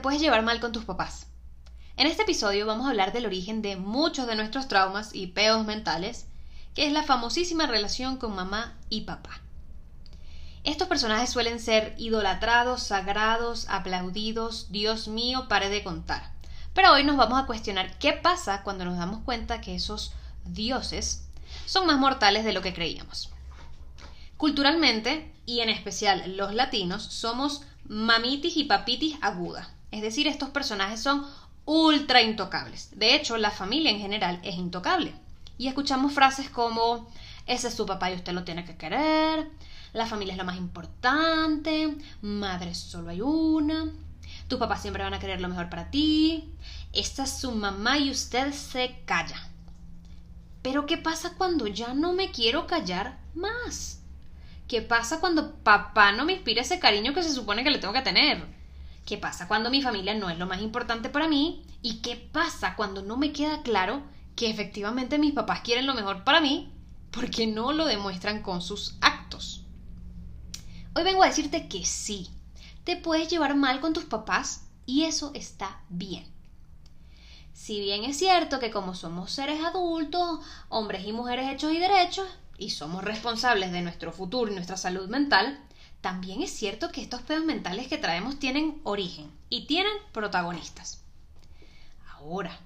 Puedes llevar mal con tus papás. En este episodio vamos a hablar del origen de muchos de nuestros traumas y peos mentales, que es la famosísima relación con mamá y papá. Estos personajes suelen ser idolatrados, sagrados, aplaudidos, Dios mío, pare de contar. Pero hoy nos vamos a cuestionar qué pasa cuando nos damos cuenta que esos dioses son más mortales de lo que creíamos. Culturalmente, y en especial los latinos, somos mamitis y papitis aguda. Es decir, estos personajes son ultra intocables. De hecho, la familia en general es intocable. Y escuchamos frases como ese es su papá y usted lo tiene que querer, la familia es lo más importante, madre solo hay una, tus papás siempre van a querer lo mejor para ti, esta es su mamá y usted se calla. Pero ¿qué pasa cuando ya no me quiero callar más? ¿Qué pasa cuando papá no me inspira ese cariño que se supone que le tengo que tener? ¿Qué pasa cuando mi familia no es lo más importante para mí? ¿Y qué pasa cuando no me queda claro que efectivamente mis papás quieren lo mejor para mí porque no lo demuestran con sus actos? Hoy vengo a decirte que sí, te puedes llevar mal con tus papás y eso está bien. Si bien es cierto que como somos seres adultos, hombres y mujeres hechos y derechos, y somos responsables de nuestro futuro y nuestra salud mental, también es cierto que estos pedos mentales que traemos tienen origen y tienen protagonistas. Ahora,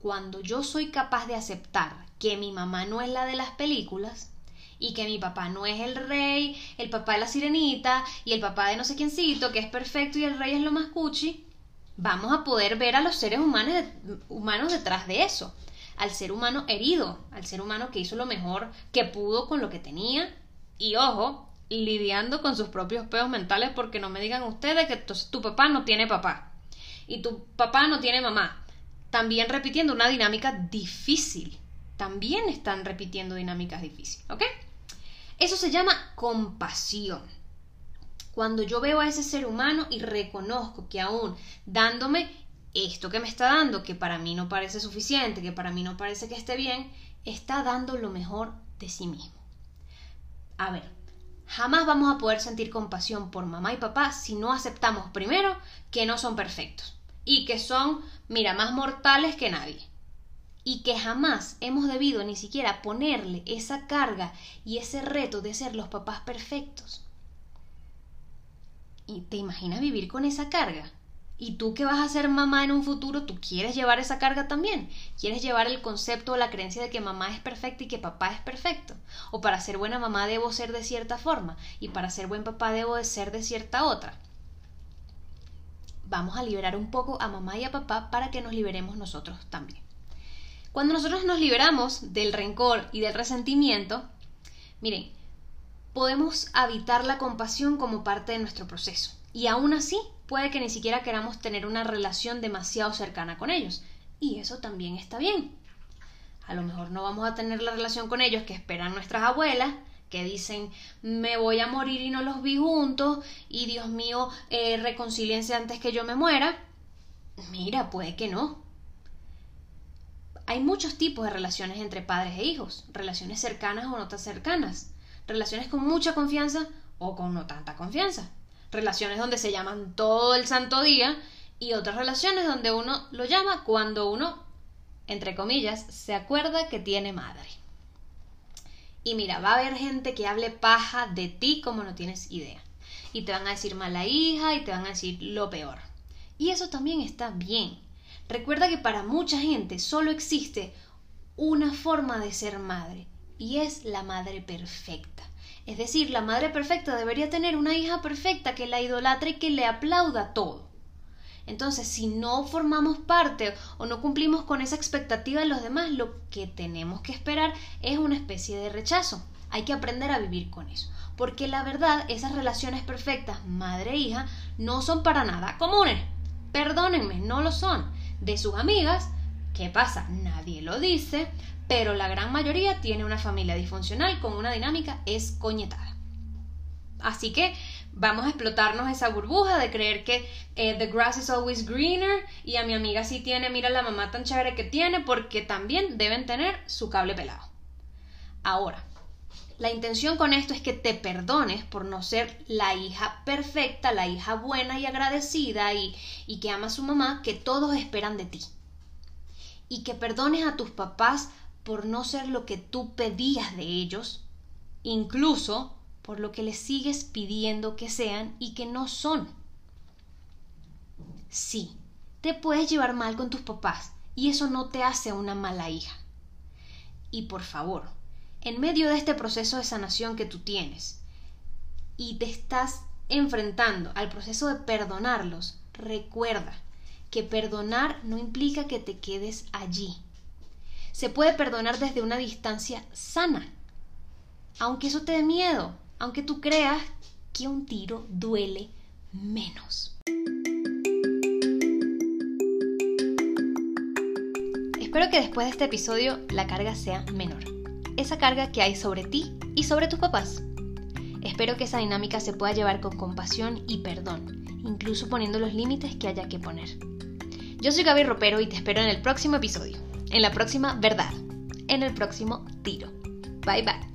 cuando yo soy capaz de aceptar que mi mamá no es la de las películas, y que mi papá no es el rey, el papá de la sirenita y el papá de no sé quiéncito, que es perfecto y el rey es lo más cuchi, vamos a poder ver a los seres humanos, humanos detrás de eso. Al ser humano herido, al ser humano que hizo lo mejor que pudo con lo que tenía y ojo, lidiando con sus propios peos mentales porque no me digan ustedes que tu, tu papá no tiene papá y tu papá no tiene mamá. También repitiendo una dinámica difícil. También están repitiendo dinámicas difíciles, ¿ok? Eso se llama compasión. Cuando yo veo a ese ser humano y reconozco que aún dándome esto que me está dando, que para mí no parece suficiente, que para mí no parece que esté bien, está dando lo mejor de sí mismo. A ver, jamás vamos a poder sentir compasión por mamá y papá si no aceptamos primero que no son perfectos y que son, mira, más mortales que nadie y que jamás hemos debido ni siquiera ponerle esa carga y ese reto de ser los papás perfectos. ¿Y te imaginas vivir con esa carga? ¿Y tú que vas a ser mamá en un futuro, tú quieres llevar esa carga también? ¿Quieres llevar el concepto o la creencia de que mamá es perfecta y que papá es perfecto? ¿O para ser buena mamá debo ser de cierta forma y para ser buen papá debo de ser de cierta otra? Vamos a liberar un poco a mamá y a papá para que nos liberemos nosotros también. Cuando nosotros nos liberamos del rencor y del resentimiento, miren, podemos habitar la compasión como parte de nuestro proceso. Y aún así, puede que ni siquiera queramos tener una relación demasiado cercana con ellos. Y eso también está bien. A lo mejor no vamos a tener la relación con ellos que esperan nuestras abuelas, que dicen me voy a morir y no los vi juntos, y Dios mío, eh, reconcíliense antes que yo me muera. Mira, puede que no. Hay muchos tipos de relaciones entre padres e hijos, relaciones cercanas o no tan cercanas, relaciones con mucha confianza o con no tanta confianza, relaciones donde se llaman todo el santo día y otras relaciones donde uno lo llama cuando uno, entre comillas, se acuerda que tiene madre. Y mira, va a haber gente que hable paja de ti como no tienes idea. Y te van a decir mala hija y te van a decir lo peor. Y eso también está bien. Recuerda que para mucha gente solo existe una forma de ser madre y es la madre perfecta. Es decir, la madre perfecta debería tener una hija perfecta que la idolatre y que le aplauda todo. Entonces, si no formamos parte o no cumplimos con esa expectativa de los demás, lo que tenemos que esperar es una especie de rechazo. Hay que aprender a vivir con eso. Porque la verdad, esas relaciones perfectas, madre-hija, no son para nada comunes. Perdónenme, no lo son. De sus amigas, ¿qué pasa? Nadie lo dice, pero la gran mayoría tiene una familia disfuncional con una dinámica escoñetada. Así que vamos a explotarnos esa burbuja de creer que eh, the grass is always greener y a mi amiga sí tiene, mira la mamá tan chévere que tiene, porque también deben tener su cable pelado. Ahora, la intención con esto es que te perdones por no ser la hija perfecta, la hija buena y agradecida y, y que ama a su mamá que todos esperan de ti. Y que perdones a tus papás por no ser lo que tú pedías de ellos, incluso por lo que les sigues pidiendo que sean y que no son. Sí, te puedes llevar mal con tus papás y eso no te hace una mala hija. Y por favor, en medio de este proceso de sanación que tú tienes y te estás enfrentando al proceso de perdonarlos, recuerda que perdonar no implica que te quedes allí. Se puede perdonar desde una distancia sana, aunque eso te dé miedo, aunque tú creas que un tiro duele menos. Espero que después de este episodio la carga sea menor. Esa carga que hay sobre ti y sobre tus papás. Espero que esa dinámica se pueda llevar con compasión y perdón, incluso poniendo los límites que haya que poner. Yo soy Gaby Ropero y te espero en el próximo episodio, en la próxima verdad, en el próximo tiro. Bye bye.